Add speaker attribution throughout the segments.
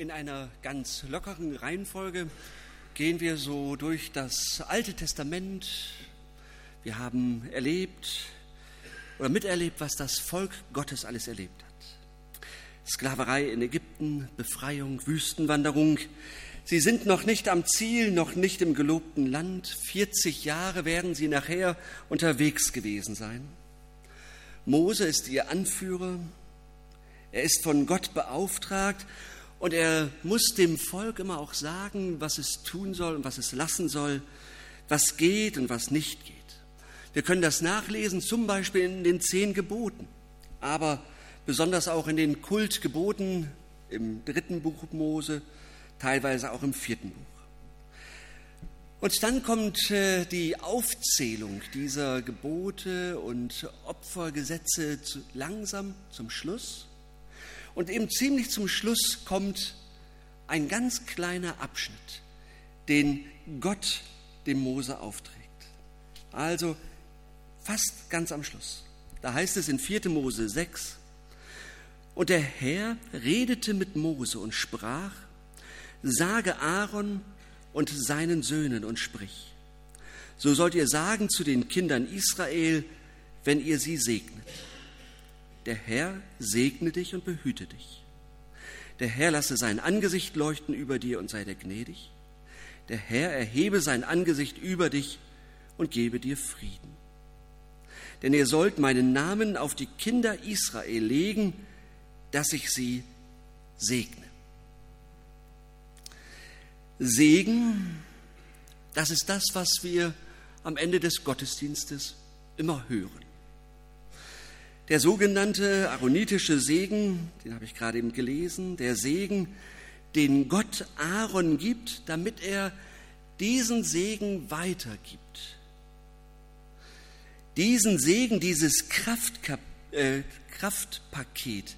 Speaker 1: In einer ganz lockeren Reihenfolge gehen wir so durch das Alte Testament. Wir haben erlebt oder miterlebt, was das Volk Gottes alles erlebt hat. Sklaverei in Ägypten, Befreiung, Wüstenwanderung. Sie sind noch nicht am Ziel, noch nicht im gelobten Land. 40 Jahre werden sie nachher unterwegs gewesen sein. Mose ist ihr Anführer. Er ist von Gott beauftragt und er muss dem Volk immer auch sagen, was es tun soll und was es lassen soll, was geht und was nicht geht. Wir können das nachlesen, zum Beispiel in den zehn Geboten, aber besonders auch in den Kultgeboten im dritten Buch Mose, teilweise auch im vierten Buch. Und dann kommt äh, die Aufzählung dieser Gebote und Opfergesetze langsam zum Schluss. Und eben ziemlich zum Schluss kommt ein ganz kleiner Abschnitt, den Gott dem Mose aufträgt. Also fast ganz am Schluss. Da heißt es in 4. Mose 6, und der Herr redete mit Mose und sprach, sage Aaron und seinen Söhnen und sprich, so sollt ihr sagen zu den Kindern Israel, wenn ihr sie segnet. Der Herr segne dich und behüte dich. Der Herr lasse sein Angesicht leuchten über dir und sei dir gnädig. Der Herr erhebe sein Angesicht über dich und gebe dir Frieden. Denn ihr sollt meinen Namen auf die Kinder Israel legen, dass ich sie segne. Segen, das ist das, was wir am Ende des Gottesdienstes immer hören. Der sogenannte aaronitische Segen, den habe ich gerade eben gelesen, der Segen, den Gott Aaron gibt, damit er diesen Segen weitergibt. Diesen Segen, dieses Kraftkap äh, Kraftpaket,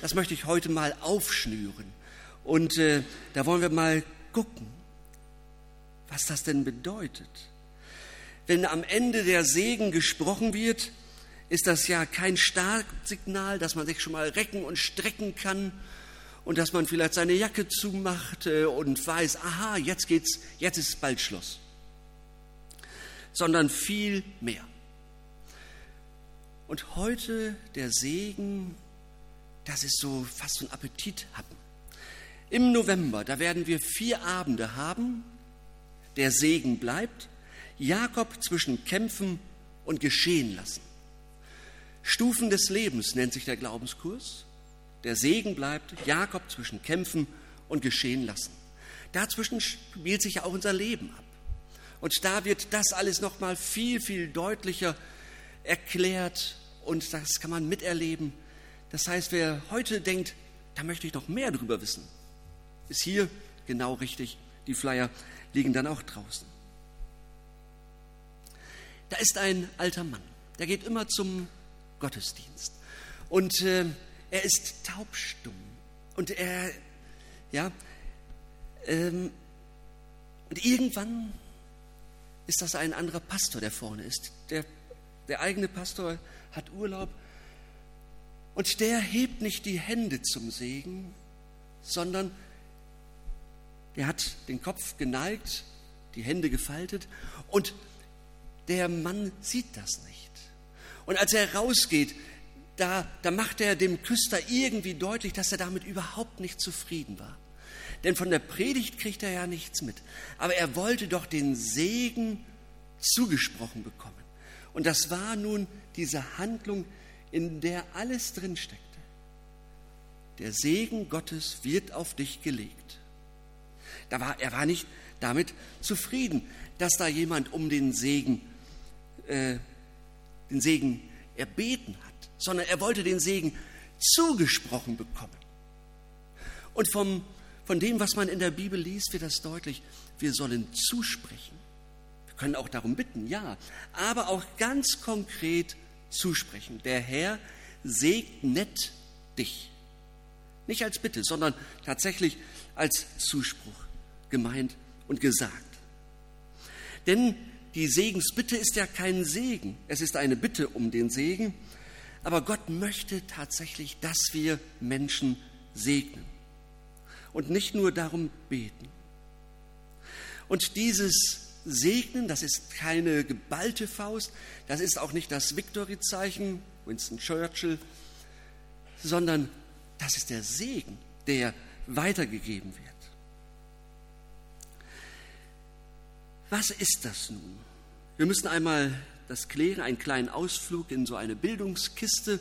Speaker 1: das möchte ich heute mal aufschnüren. Und äh, da wollen wir mal gucken, was das denn bedeutet. Wenn am Ende der Segen gesprochen wird, ist das ja kein Startsignal, dass man sich schon mal recken und strecken kann und dass man vielleicht seine Jacke zumacht äh, und weiß, aha, jetzt geht's, jetzt ist bald Schluss. Sondern viel mehr. Und heute der Segen, das ist so fast so ein Appetit haben. Im November, da werden wir vier Abende haben. Der Segen bleibt. Jakob zwischen Kämpfen und Geschehen lassen. Stufen des Lebens nennt sich der Glaubenskurs. Der Segen bleibt Jakob zwischen Kämpfen und Geschehen lassen. Dazwischen spielt sich ja auch unser Leben ab. Und da wird das alles noch mal viel viel deutlicher erklärt und das kann man miterleben. Das heißt, wer heute denkt, da möchte ich noch mehr drüber wissen, ist hier genau richtig. Die Flyer liegen dann auch draußen. Da ist ein alter Mann, der geht immer zum Gottesdienst. Und äh, er ist taubstumm. Und er, ja, ähm, und irgendwann ist das ein anderer Pastor, der vorne ist. Der, der eigene Pastor hat Urlaub und der hebt nicht die Hände zum Segen, sondern der hat den Kopf geneigt, die Hände gefaltet und der Mann sieht das nicht. Und als er rausgeht, da, da macht er dem Küster irgendwie deutlich, dass er damit überhaupt nicht zufrieden war. Denn von der Predigt kriegt er ja nichts mit. Aber er wollte doch den Segen zugesprochen bekommen. Und das war nun diese Handlung, in der alles drinsteckte. Der Segen Gottes wird auf dich gelegt. Da war, er war nicht damit zufrieden, dass da jemand um den Segen äh, den Segen erbeten hat, sondern er wollte den Segen zugesprochen bekommen. Und vom, von dem, was man in der Bibel liest, wird das deutlich. Wir sollen zusprechen. Wir können auch darum bitten, ja, aber auch ganz konkret zusprechen. Der Herr segnet dich. Nicht als Bitte, sondern tatsächlich als Zuspruch gemeint und gesagt. Denn die Segensbitte ist ja kein Segen, es ist eine Bitte um den Segen, aber Gott möchte tatsächlich, dass wir Menschen segnen. und nicht nur darum beten. Und dieses Segnen, das ist keine geballte Faust, das ist auch nicht das Victory-Zeichen, Winston Churchill, sondern das ist der Segen, der weitergegeben wird. Was ist das nun? Wir müssen einmal das klären, einen kleinen Ausflug in so eine Bildungskiste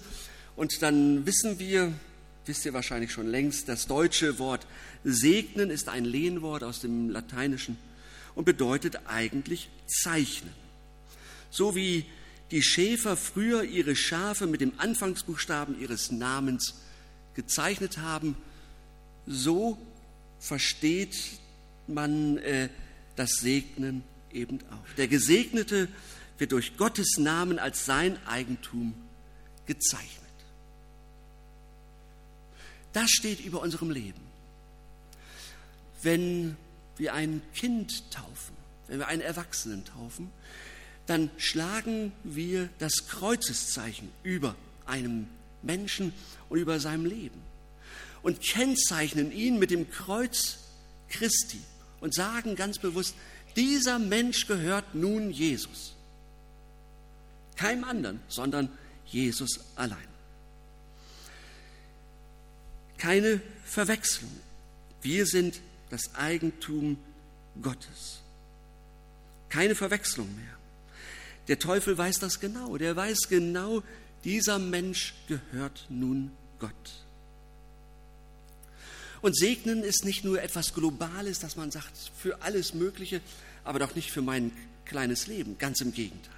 Speaker 1: und dann wissen wir, wisst ihr wahrscheinlich schon längst, das deutsche Wort segnen ist ein Lehnwort aus dem Lateinischen und bedeutet eigentlich zeichnen. So wie die Schäfer früher ihre Schafe mit dem Anfangsbuchstaben ihres Namens gezeichnet haben, so versteht man äh, das Segnen eben auch. Der Gesegnete wird durch Gottes Namen als sein Eigentum gezeichnet. Das steht über unserem Leben. Wenn wir ein Kind taufen, wenn wir einen Erwachsenen taufen, dann schlagen wir das Kreuzeszeichen über einem Menschen und über seinem Leben und kennzeichnen ihn mit dem Kreuz Christi und sagen ganz bewusst, dieser Mensch gehört nun Jesus. Keinem anderen, sondern Jesus allein. Keine Verwechslung. Wir sind das Eigentum Gottes. Keine Verwechslung mehr. Der Teufel weiß das genau. Der weiß genau, dieser Mensch gehört nun Gott. Und segnen ist nicht nur etwas Globales, dass man sagt, für alles Mögliche, aber doch nicht für mein kleines Leben, ganz im Gegenteil.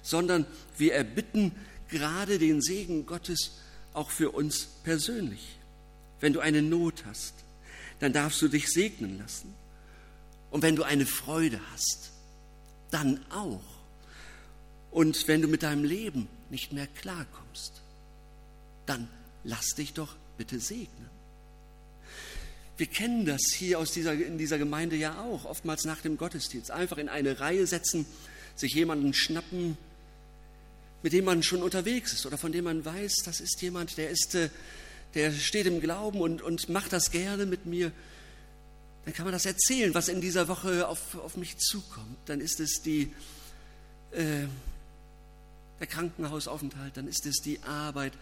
Speaker 1: Sondern wir erbitten gerade den Segen Gottes auch für uns persönlich. Wenn du eine Not hast, dann darfst du dich segnen lassen. Und wenn du eine Freude hast, dann auch. Und wenn du mit deinem Leben nicht mehr klarkommst, dann lass dich doch bitte segnen. Wir kennen das hier aus dieser, in dieser Gemeinde ja auch, oftmals nach dem Gottesdienst. Einfach in eine Reihe setzen, sich jemanden schnappen, mit dem man schon unterwegs ist oder von dem man weiß, das ist jemand, der, ist, äh, der steht im Glauben und, und macht das gerne mit mir. Dann kann man das erzählen, was in dieser Woche auf, auf mich zukommt. Dann ist es die, äh, der Krankenhausaufenthalt, dann ist es die Arbeit,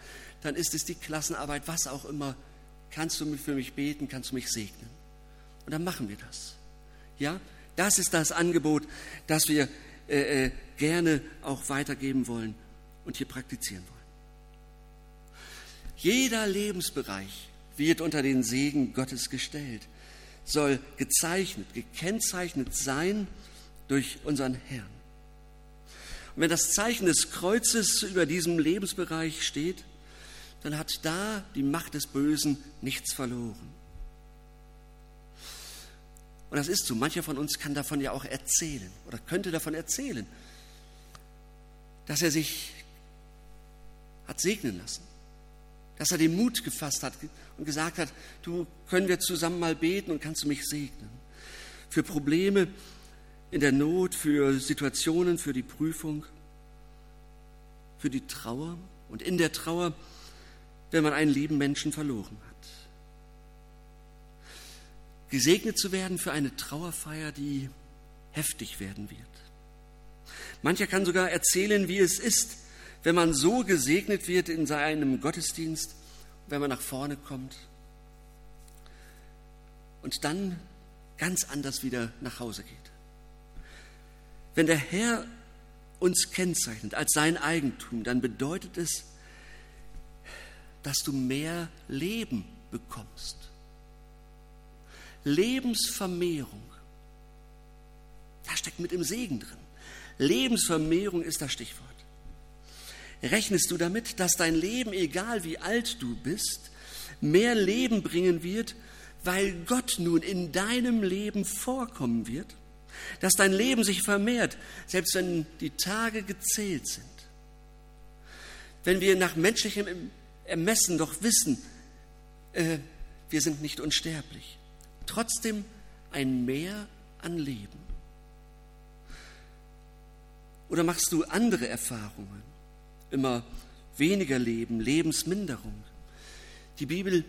Speaker 1: dann ist es die Klassenarbeit, was auch immer kannst du für mich beten, kannst du mich segnen. Und dann machen wir das. Ja, das ist das Angebot, das wir äh, äh, gerne auch weitergeben wollen und hier praktizieren wollen. Jeder Lebensbereich wird unter den Segen Gottes gestellt, soll gezeichnet, gekennzeichnet sein durch unseren Herrn. Und wenn das Zeichen des Kreuzes über diesem Lebensbereich steht, dann hat da die Macht des Bösen nichts verloren. Und das ist so. Mancher von uns kann davon ja auch erzählen oder könnte davon erzählen, dass er sich hat segnen lassen, dass er den Mut gefasst hat und gesagt hat, du können wir zusammen mal beten und kannst du mich segnen. Für Probleme in der Not, für Situationen, für die Prüfung, für die Trauer und in der Trauer wenn man einen lieben Menschen verloren hat. Gesegnet zu werden für eine Trauerfeier, die heftig werden wird. Mancher kann sogar erzählen, wie es ist, wenn man so gesegnet wird in seinem Gottesdienst, wenn man nach vorne kommt und dann ganz anders wieder nach Hause geht. Wenn der Herr uns kennzeichnet als sein Eigentum, dann bedeutet es, dass du mehr Leben bekommst. Lebensvermehrung. Da steckt mit im Segen drin. Lebensvermehrung ist das Stichwort. Rechnest du damit, dass dein Leben, egal wie alt du bist, mehr Leben bringen wird, weil Gott nun in deinem Leben vorkommen wird? Dass dein Leben sich vermehrt, selbst wenn die Tage gezählt sind? Wenn wir nach menschlichem Ermessen doch wissen, äh, wir sind nicht unsterblich. Trotzdem ein Mehr an Leben. Oder machst du andere Erfahrungen? Immer weniger Leben, Lebensminderung. Die Bibel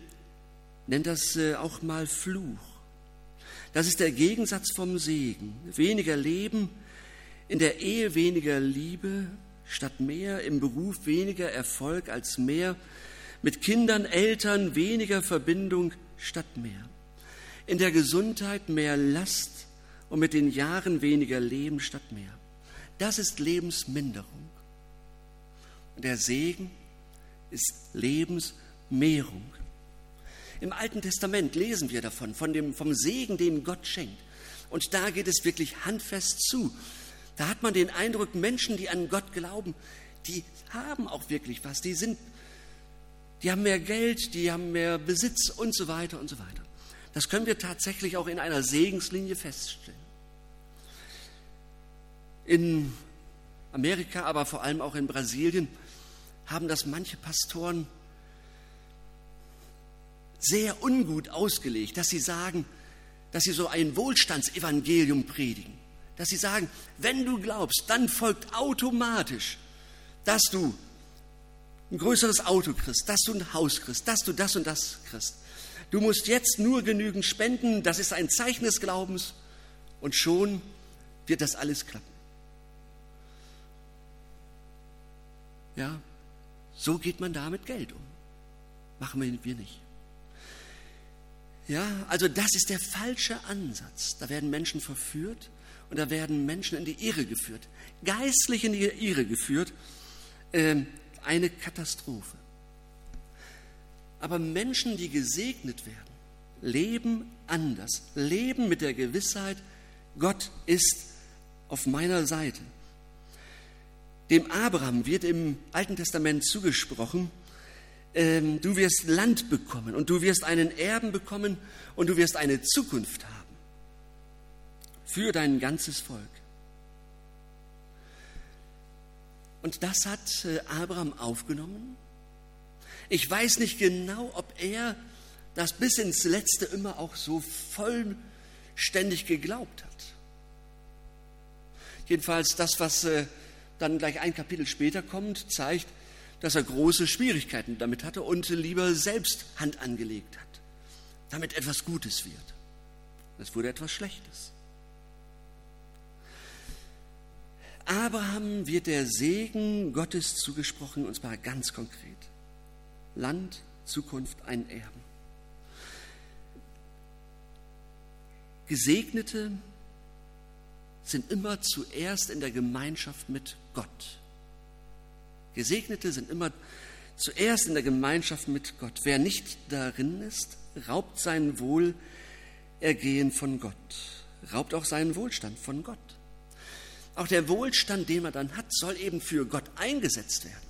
Speaker 1: nennt das äh, auch mal Fluch. Das ist der Gegensatz vom Segen. Weniger Leben, in der Ehe weniger Liebe statt mehr, im Beruf weniger Erfolg als mehr, mit Kindern, Eltern weniger Verbindung statt mehr. In der Gesundheit mehr Last und mit den Jahren weniger Leben statt mehr. Das ist Lebensminderung. Und der Segen ist Lebensmehrung. Im Alten Testament lesen wir davon, von dem, vom Segen, den Gott schenkt. Und da geht es wirklich handfest zu. Da hat man den Eindruck, Menschen, die an Gott glauben, die haben auch wirklich was. Die sind, die haben mehr Geld, die haben mehr Besitz und so weiter und so weiter. Das können wir tatsächlich auch in einer Segenslinie feststellen. In Amerika, aber vor allem auch in Brasilien haben das manche Pastoren sehr ungut ausgelegt, dass sie sagen, dass sie so ein Wohlstandsevangelium predigen. Dass sie sagen, wenn du glaubst, dann folgt automatisch, dass du ein größeres Auto kriegst, dass du ein Haus kriegst, dass du das und das kriegst. Du musst jetzt nur genügend spenden, das ist ein Zeichen des Glaubens und schon wird das alles klappen. Ja, so geht man da mit Geld um. Machen wir nicht. Ja, also das ist der falsche Ansatz. Da werden Menschen verführt und da werden Menschen in die Irre geführt, geistlich in die Irre geführt. Ähm, eine Katastrophe. Aber Menschen, die gesegnet werden, leben anders, leben mit der Gewissheit, Gott ist auf meiner Seite. Dem Abraham wird im Alten Testament zugesprochen, ähm, du wirst Land bekommen und du wirst einen Erben bekommen und du wirst eine Zukunft haben für dein ganzes Volk. Und das hat äh, Abraham aufgenommen. Ich weiß nicht genau, ob er das bis ins Letzte immer auch so vollständig geglaubt hat. Jedenfalls das, was äh, dann gleich ein Kapitel später kommt, zeigt, dass er große Schwierigkeiten damit hatte und lieber selbst Hand angelegt hat, damit etwas Gutes wird. Es wurde etwas Schlechtes. Abraham wird der Segen Gottes zugesprochen, und zwar ganz konkret. Land, Zukunft, ein Erben. Gesegnete sind immer zuerst in der Gemeinschaft mit Gott. Gesegnete sind immer zuerst in der Gemeinschaft mit Gott. Wer nicht darin ist, raubt sein Wohlergehen von Gott, raubt auch seinen Wohlstand von Gott. Auch der Wohlstand, den man dann hat, soll eben für Gott eingesetzt werden.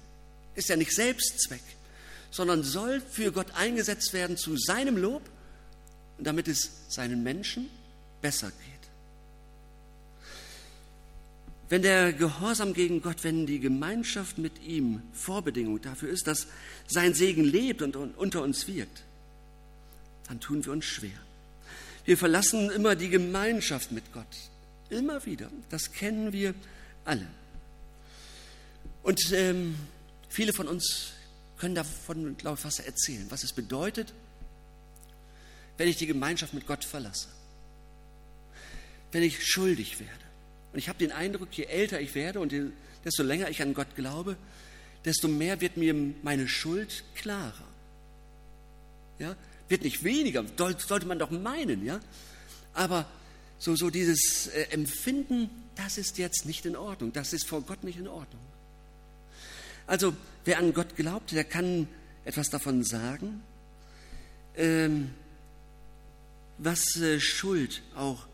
Speaker 1: Ist ja nicht Selbstzweck, sondern soll für Gott eingesetzt werden zu seinem Lob, damit es seinen Menschen besser geht. Wenn der Gehorsam gegen Gott, wenn die Gemeinschaft mit ihm Vorbedingung dafür ist, dass sein Segen lebt und unter uns wirkt, dann tun wir uns schwer. Wir verlassen immer die Gemeinschaft mit Gott. Immer wieder. Das kennen wir alle. Und ähm, viele von uns können davon, glaube ich, was erzählen, was es bedeutet, wenn ich die Gemeinschaft mit Gott verlasse. Wenn ich schuldig werde und ich habe den Eindruck, je älter ich werde und desto länger ich an Gott glaube, desto mehr wird mir meine Schuld klarer. Ja? Wird nicht weniger, sollte man doch meinen, ja? Aber so, so dieses äh, Empfinden, das ist jetzt nicht in Ordnung, das ist vor Gott nicht in Ordnung. Also, wer an Gott glaubt, der kann etwas davon sagen, ähm, was äh, Schuld auch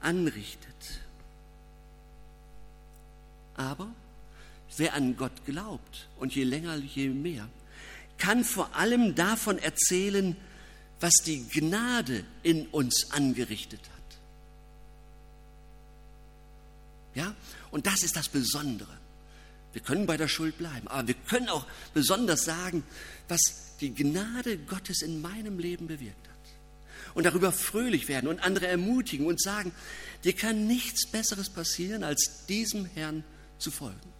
Speaker 1: anrichtet. Aber wer an Gott glaubt und je länger, je mehr, kann vor allem davon erzählen, was die Gnade in uns angerichtet hat. Ja? Und das ist das Besondere. Wir können bei der Schuld bleiben, aber wir können auch besonders sagen, was die Gnade Gottes in meinem Leben bewirkt hat. Und darüber fröhlich werden und andere ermutigen und sagen, dir kann nichts Besseres passieren, als diesem Herrn zu folgen.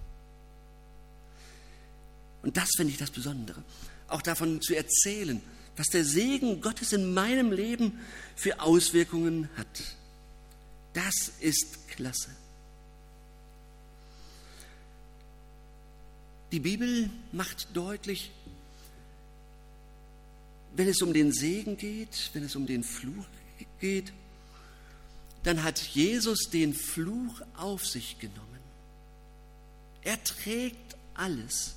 Speaker 1: Und das finde ich das Besondere. Auch davon zu erzählen, was der Segen Gottes in meinem Leben für Auswirkungen hat. Das ist klasse. Die Bibel macht deutlich, wenn es um den Segen geht, wenn es um den Fluch geht, dann hat Jesus den Fluch auf sich genommen. Er trägt alles,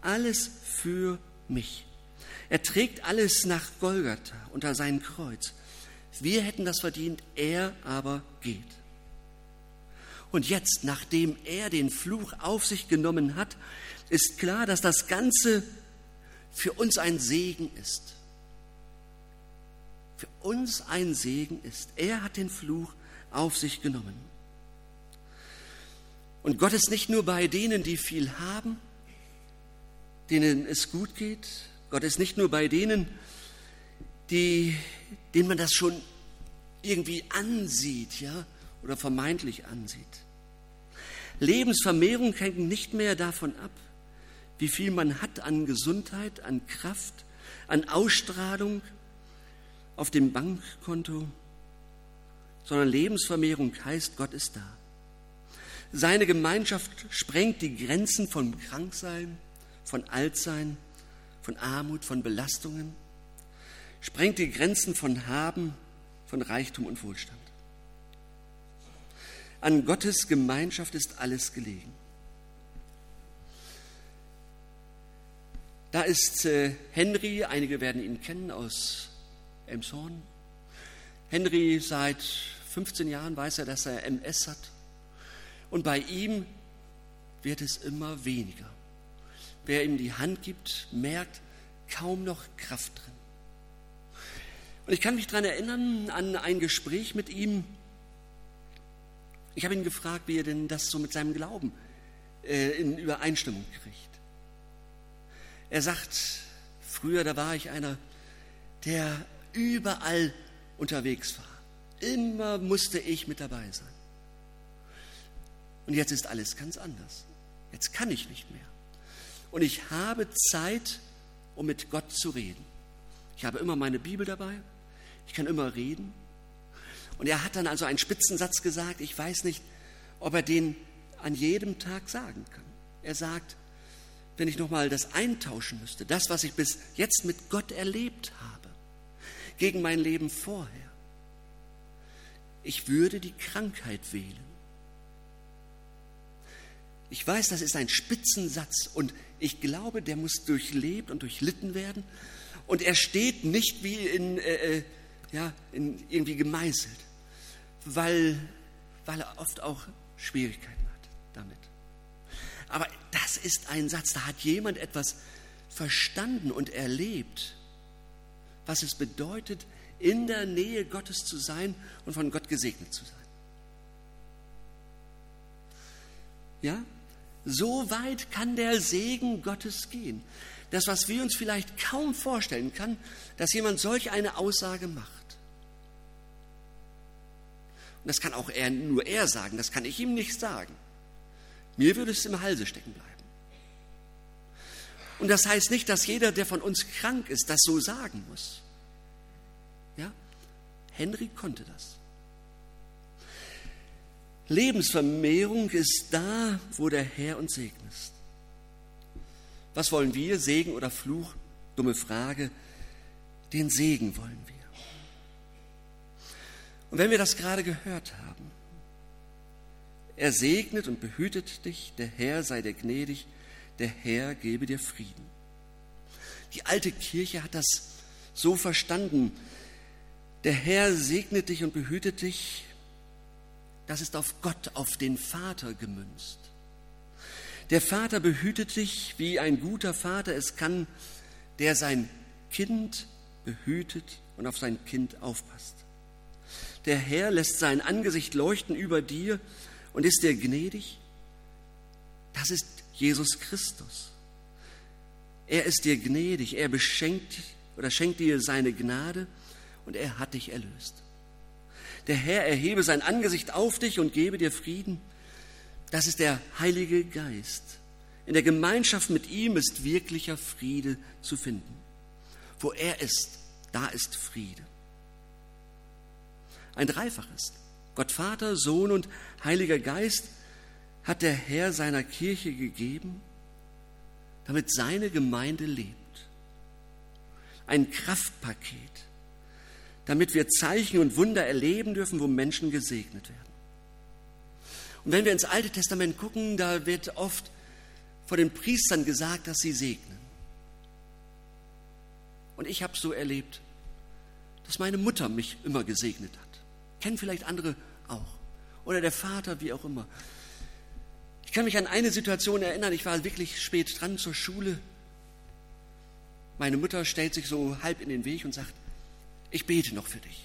Speaker 1: alles für mich. Er trägt alles nach Golgatha unter sein Kreuz. Wir hätten das verdient, er aber geht. Und jetzt, nachdem er den Fluch auf sich genommen hat, ist klar, dass das Ganze für uns ein Segen ist. Für uns ein Segen ist. Er hat den Fluch auf sich genommen. Und Gott ist nicht nur bei denen, die viel haben, denen es gut geht. Gott ist nicht nur bei denen, die, denen man das schon irgendwie ansieht, ja, oder vermeintlich ansieht. Lebensvermehrung hängt nicht mehr davon ab, wie viel man hat an Gesundheit, an Kraft, an Ausstrahlung auf dem Bankkonto, sondern Lebensvermehrung heißt, Gott ist da. Seine Gemeinschaft sprengt die Grenzen von Kranksein, von Altsein, von Armut, von Belastungen, sprengt die Grenzen von Haben, von Reichtum und Wohlstand. An Gottes Gemeinschaft ist alles gelegen. Da ist äh, Henry, einige werden ihn kennen aus Elmshorn. Henry, seit 15 Jahren weiß er, dass er MS hat. Und bei ihm wird es immer weniger. Wer ihm die Hand gibt, merkt kaum noch Kraft drin. Und ich kann mich daran erinnern an ein Gespräch mit ihm. Ich habe ihn gefragt, wie er denn das so mit seinem Glauben äh, in Übereinstimmung kriegt. Er sagt, früher, da war ich einer, der überall unterwegs war. Immer musste ich mit dabei sein. Und jetzt ist alles ganz anders. Jetzt kann ich nicht mehr. Und ich habe Zeit, um mit Gott zu reden. Ich habe immer meine Bibel dabei. Ich kann immer reden. Und er hat dann also einen Spitzensatz gesagt. Ich weiß nicht, ob er den an jedem Tag sagen kann. Er sagt, wenn ich nochmal das eintauschen müsste, das, was ich bis jetzt mit Gott erlebt habe, gegen mein Leben vorher, ich würde die Krankheit wählen. Ich weiß, das ist ein Spitzensatz und ich glaube, der muss durchlebt und durchlitten werden. Und er steht nicht wie in, äh, äh ja, in irgendwie gemeißelt, weil, weil er oft auch Schwierigkeiten hat damit. Aber das ist ein Satz, da hat jemand etwas verstanden und erlebt, was es bedeutet, in der Nähe Gottes zu sein und von Gott gesegnet zu sein. Ja, so weit kann der Segen Gottes gehen. Das, was wir uns vielleicht kaum vorstellen kann, dass jemand solch eine Aussage macht. Das kann auch er, nur er sagen, das kann ich ihm nicht sagen. Mir würde es im Halse stecken bleiben. Und das heißt nicht, dass jeder, der von uns krank ist, das so sagen muss. Ja? Henry konnte das. Lebensvermehrung ist da, wo der Herr uns segnet. Was wollen wir, Segen oder Fluch? Dumme Frage. Den Segen wollen wir. Und wenn wir das gerade gehört haben, er segnet und behütet dich, der Herr sei dir gnädig, der Herr gebe dir Frieden. Die alte Kirche hat das so verstanden. Der Herr segnet dich und behütet dich. Das ist auf Gott, auf den Vater gemünzt. Der Vater behütet dich, wie ein guter Vater es kann, der sein Kind behütet und auf sein Kind aufpasst. Der Herr lässt sein Angesicht leuchten über dir und ist dir gnädig? Das ist Jesus Christus. Er ist dir gnädig, er beschenkt oder schenkt dir seine Gnade und er hat dich erlöst. Der Herr erhebe sein Angesicht auf dich und gebe dir Frieden. Das ist der Heilige Geist. In der Gemeinschaft mit ihm ist wirklicher Friede zu finden. Wo er ist, da ist Friede. Ein Dreifaches. Gott Vater, Sohn und Heiliger Geist hat der Herr seiner Kirche gegeben, damit seine Gemeinde lebt. Ein Kraftpaket, damit wir Zeichen und Wunder erleben dürfen, wo Menschen gesegnet werden. Und wenn wir ins Alte Testament gucken, da wird oft vor den Priestern gesagt, dass sie segnen. Und ich habe so erlebt, dass meine Mutter mich immer gesegnet hat. Kennen vielleicht andere auch. Oder der Vater, wie auch immer. Ich kann mich an eine Situation erinnern, ich war wirklich spät dran zur Schule. Meine Mutter stellt sich so halb in den Weg und sagt, ich bete noch für dich.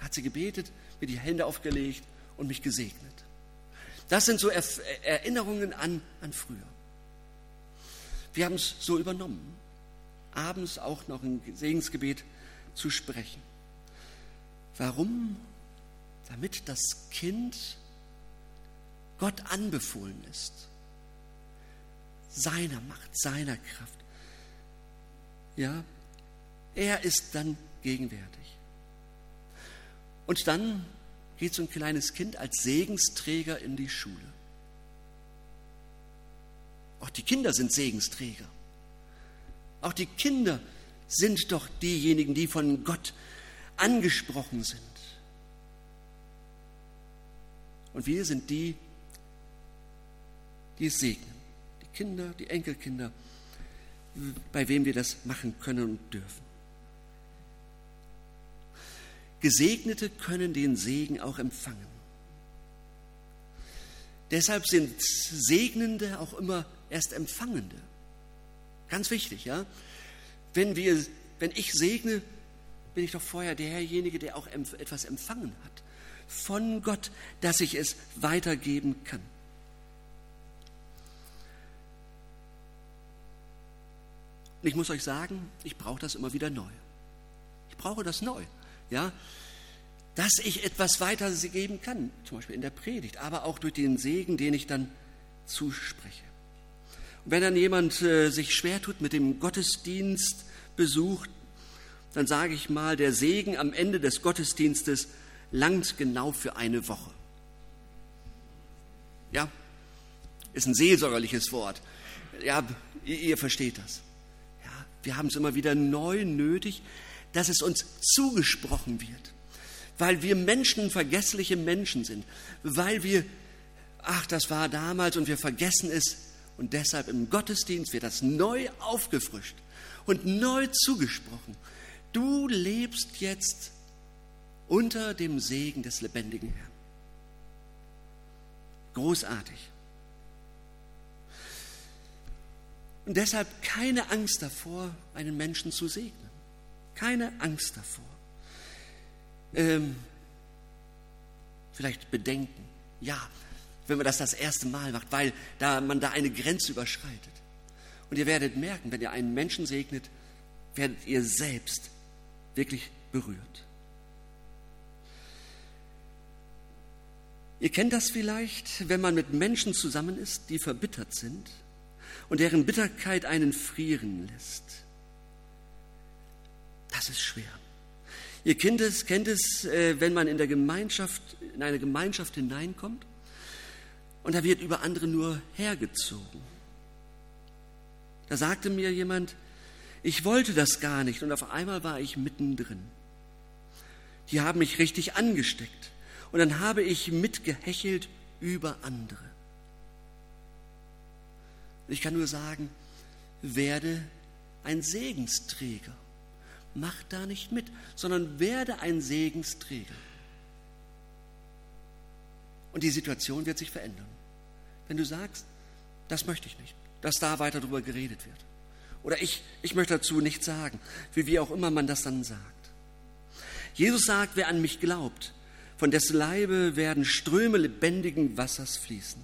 Speaker 1: Hat sie gebetet, mir die Hände aufgelegt und mich gesegnet. Das sind so Erinnerungen an, an früher. Wir haben es so übernommen, abends auch noch ein Segensgebet zu sprechen. Warum? Damit das Kind Gott anbefohlen ist. Seiner Macht, seiner Kraft. Ja, er ist dann gegenwärtig. Und dann geht so ein kleines Kind als Segensträger in die Schule. Auch die Kinder sind Segensträger. Auch die Kinder sind doch diejenigen, die von Gott angesprochen sind. Und wir sind die, die es segnen. Die Kinder, die Enkelkinder, bei wem wir das machen können und dürfen. Gesegnete können den Segen auch empfangen. Deshalb sind Segnende auch immer erst Empfangende. Ganz wichtig, ja? Wenn, wir, wenn ich segne, bin ich doch vorher derjenige, der auch etwas empfangen hat von Gott, dass ich es weitergeben kann. Und ich muss euch sagen, ich brauche das immer wieder neu. Ich brauche das neu ja, dass ich etwas weitergeben kann, zum Beispiel in der Predigt, aber auch durch den Segen, den ich dann zuspreche. Und wenn dann jemand äh, sich schwer tut mit dem Gottesdienstbesuch, dann sage ich mal, der Segen am Ende des Gottesdienstes langt genau für eine Woche. Ja, ist ein seelsorgerliches Wort. Ja, ihr, ihr versteht das. Ja, wir haben es immer wieder neu nötig, dass es uns zugesprochen wird, weil wir Menschen vergessliche Menschen sind, weil wir, ach, das war damals und wir vergessen es und deshalb im Gottesdienst wird das neu aufgefrischt und neu zugesprochen. Du lebst jetzt unter dem Segen des lebendigen Herrn. Großartig. Und deshalb keine Angst davor, einen Menschen zu segnen. Keine Angst davor. Ähm, vielleicht Bedenken. Ja, wenn man das das erste Mal macht, weil da, man da eine Grenze überschreitet. Und ihr werdet merken, wenn ihr einen Menschen segnet, werdet ihr selbst wirklich berührt. Ihr kennt das vielleicht, wenn man mit Menschen zusammen ist, die verbittert sind und deren Bitterkeit einen frieren lässt. Das ist schwer. Ihr kennt es, kennt es, äh, wenn man in der Gemeinschaft, in eine Gemeinschaft hineinkommt und da wird über andere nur hergezogen. Da sagte mir jemand, ich wollte das gar nicht und auf einmal war ich mittendrin. Die haben mich richtig angesteckt und dann habe ich mitgehechelt über andere. Ich kann nur sagen, werde ein Segensträger mach da nicht mit, sondern werde ein Segensträger. Und die Situation wird sich verändern. Wenn du sagst, das möchte ich nicht, dass da weiter darüber geredet wird. Oder ich, ich möchte dazu nichts sagen, wie, wie auch immer man das dann sagt. Jesus sagt, wer an mich glaubt, von dessen Leibe werden Ströme lebendigen Wassers fließen.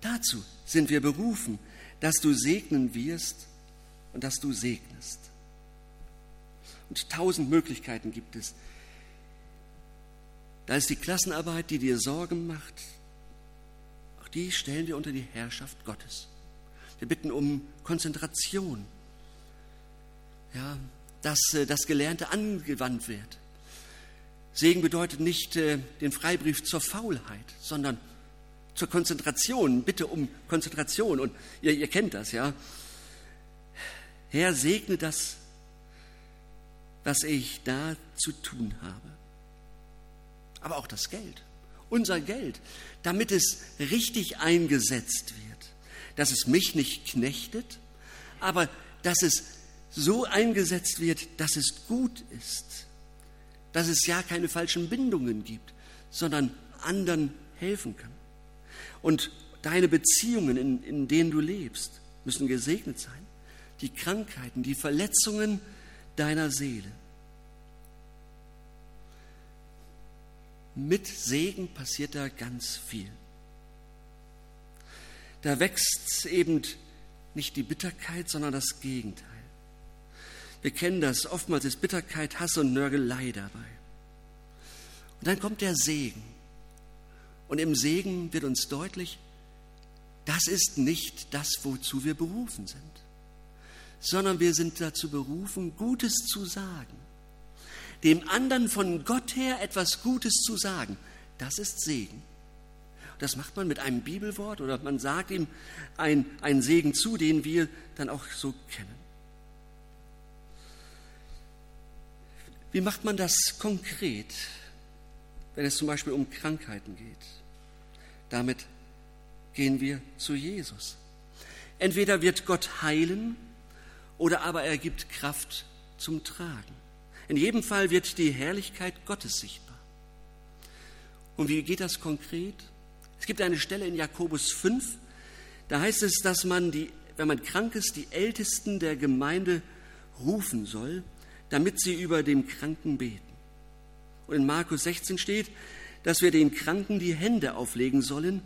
Speaker 1: Dazu sind wir berufen, dass du segnen wirst und dass du segnest. Und tausend Möglichkeiten gibt es. Da ist die Klassenarbeit, die dir Sorgen macht. Auch die stellen wir unter die Herrschaft Gottes. Wir bitten um Konzentration. ja, dass äh, das Gelernte angewandt wird. Segen bedeutet nicht äh, den Freibrief zur Faulheit, sondern zur Konzentration. Bitte um Konzentration. Und ihr, ihr kennt das, ja. Herr, segne das, was ich da zu tun habe. Aber auch das Geld, unser Geld, damit es richtig eingesetzt wird, dass es mich nicht knechtet, aber dass es so eingesetzt wird, dass es gut ist, dass es ja keine falschen Bindungen gibt, sondern anderen helfen kann. Und deine Beziehungen, in, in denen du lebst, müssen gesegnet sein. Die Krankheiten, die Verletzungen deiner Seele. Mit Segen passiert da ganz viel. Da wächst eben nicht die Bitterkeit, sondern das Gegenteil. Wir kennen das, oftmals ist Bitterkeit, Hass und Nörgelei dabei. Und dann kommt der Segen. Und im Segen wird uns deutlich, das ist nicht das, wozu wir berufen sind, sondern wir sind dazu berufen, Gutes zu sagen. Dem anderen von Gott her etwas Gutes zu sagen, das ist Segen. Das macht man mit einem Bibelwort oder man sagt ihm einen Segen zu, den wir dann auch so kennen. Wie macht man das konkret, wenn es zum Beispiel um Krankheiten geht? Damit gehen wir zu Jesus. Entweder wird Gott heilen oder aber er gibt Kraft zum Tragen. In jedem Fall wird die Herrlichkeit Gottes sichtbar. Und wie geht das konkret? Es gibt eine Stelle in Jakobus 5, da heißt es, dass man, die, wenn man krank ist, die Ältesten der Gemeinde rufen soll damit sie über dem Kranken beten. Und in Markus 16 steht, dass wir dem Kranken die Hände auflegen sollen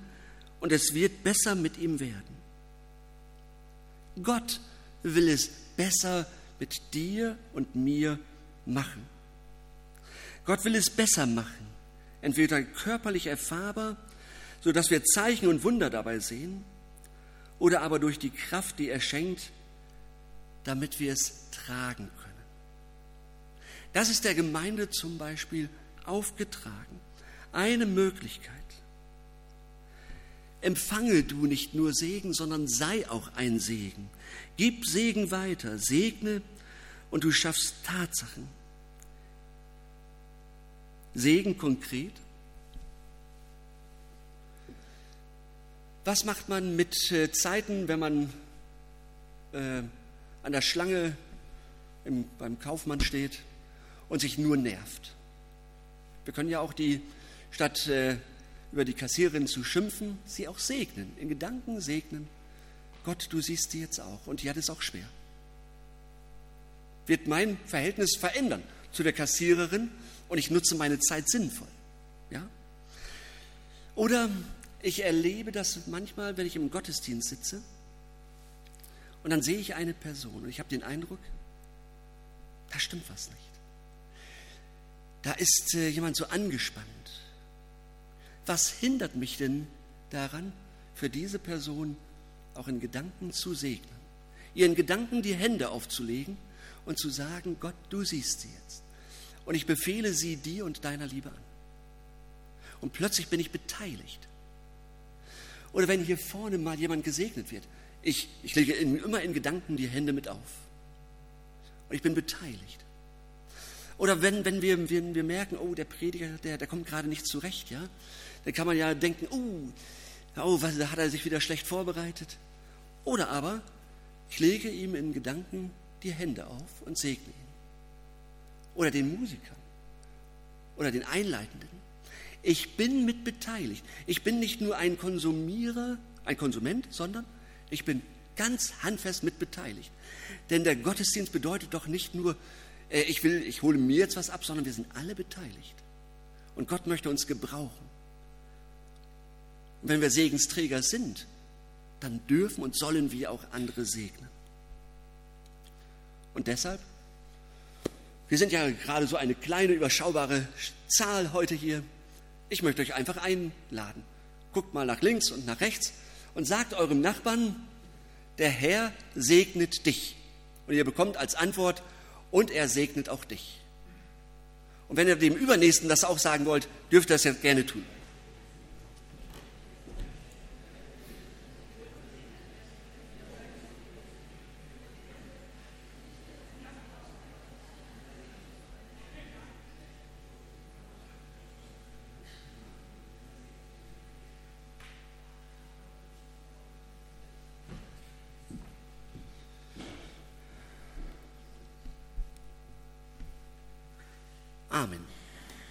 Speaker 1: und es wird besser mit ihm werden. Gott will es besser mit dir und mir machen. Gott will es besser machen, entweder körperlich erfahrbar, sodass wir Zeichen und Wunder dabei sehen, oder aber durch die Kraft, die er schenkt, damit wir es tragen. Das ist der Gemeinde zum Beispiel aufgetragen. Eine Möglichkeit. Empfange du nicht nur Segen, sondern sei auch ein Segen. Gib Segen weiter, segne und du schaffst Tatsachen. Segen konkret. Was macht man mit äh, Zeiten, wenn man äh, an der Schlange im, beim Kaufmann steht und sich nur nervt. Wir können ja auch die, statt äh, über die Kassiererin zu schimpfen, sie auch segnen, in Gedanken segnen. Gott, du siehst sie jetzt auch und die hat es auch schwer. Wird mein Verhältnis verändern zu der Kassiererin und ich nutze meine Zeit sinnvoll. Ja? Oder ich erlebe das manchmal, wenn ich im Gottesdienst sitze und dann sehe ich eine Person und ich habe den Eindruck, da stimmt was nicht da ist äh, jemand so angespannt. Was hindert mich denn daran, für diese Person auch in Gedanken zu segnen? Ihren Gedanken die Hände aufzulegen und zu sagen, Gott, du siehst sie jetzt. Und ich befehle sie dir und deiner Liebe an. Und plötzlich bin ich beteiligt. Oder wenn hier vorne mal jemand gesegnet wird, ich, ich lege immer in Gedanken die Hände mit auf. Und ich bin beteiligt. Oder wenn, wenn wir, wir, wir merken, oh, der Prediger, der, der kommt gerade nicht zurecht, ja, dann kann man ja denken, oh, oh, was, da hat er sich wieder schlecht vorbereitet. Oder aber, ich lege ihm in Gedanken die Hände auf und segne ihn. Oder den Musiker. Oder den Einleitenden. Ich bin mit beteiligt. Ich bin nicht nur ein Konsumierer, ein Konsument, sondern ich bin ganz handfest mit beteiligt. Denn der Gottesdienst bedeutet doch nicht nur ich will, ich hole mir jetzt was ab, sondern wir sind alle beteiligt. Und Gott möchte uns gebrauchen. Und wenn wir Segensträger sind, dann dürfen und sollen wir auch andere segnen. Und deshalb, wir sind ja gerade so eine kleine, überschaubare Zahl heute hier. Ich möchte euch einfach einladen. Guckt mal nach links und nach rechts und sagt eurem Nachbarn, der Herr segnet dich. Und ihr bekommt als Antwort, und er segnet auch dich. Und wenn ihr dem Übernächsten das auch sagen wollt, dürft ihr das jetzt gerne tun.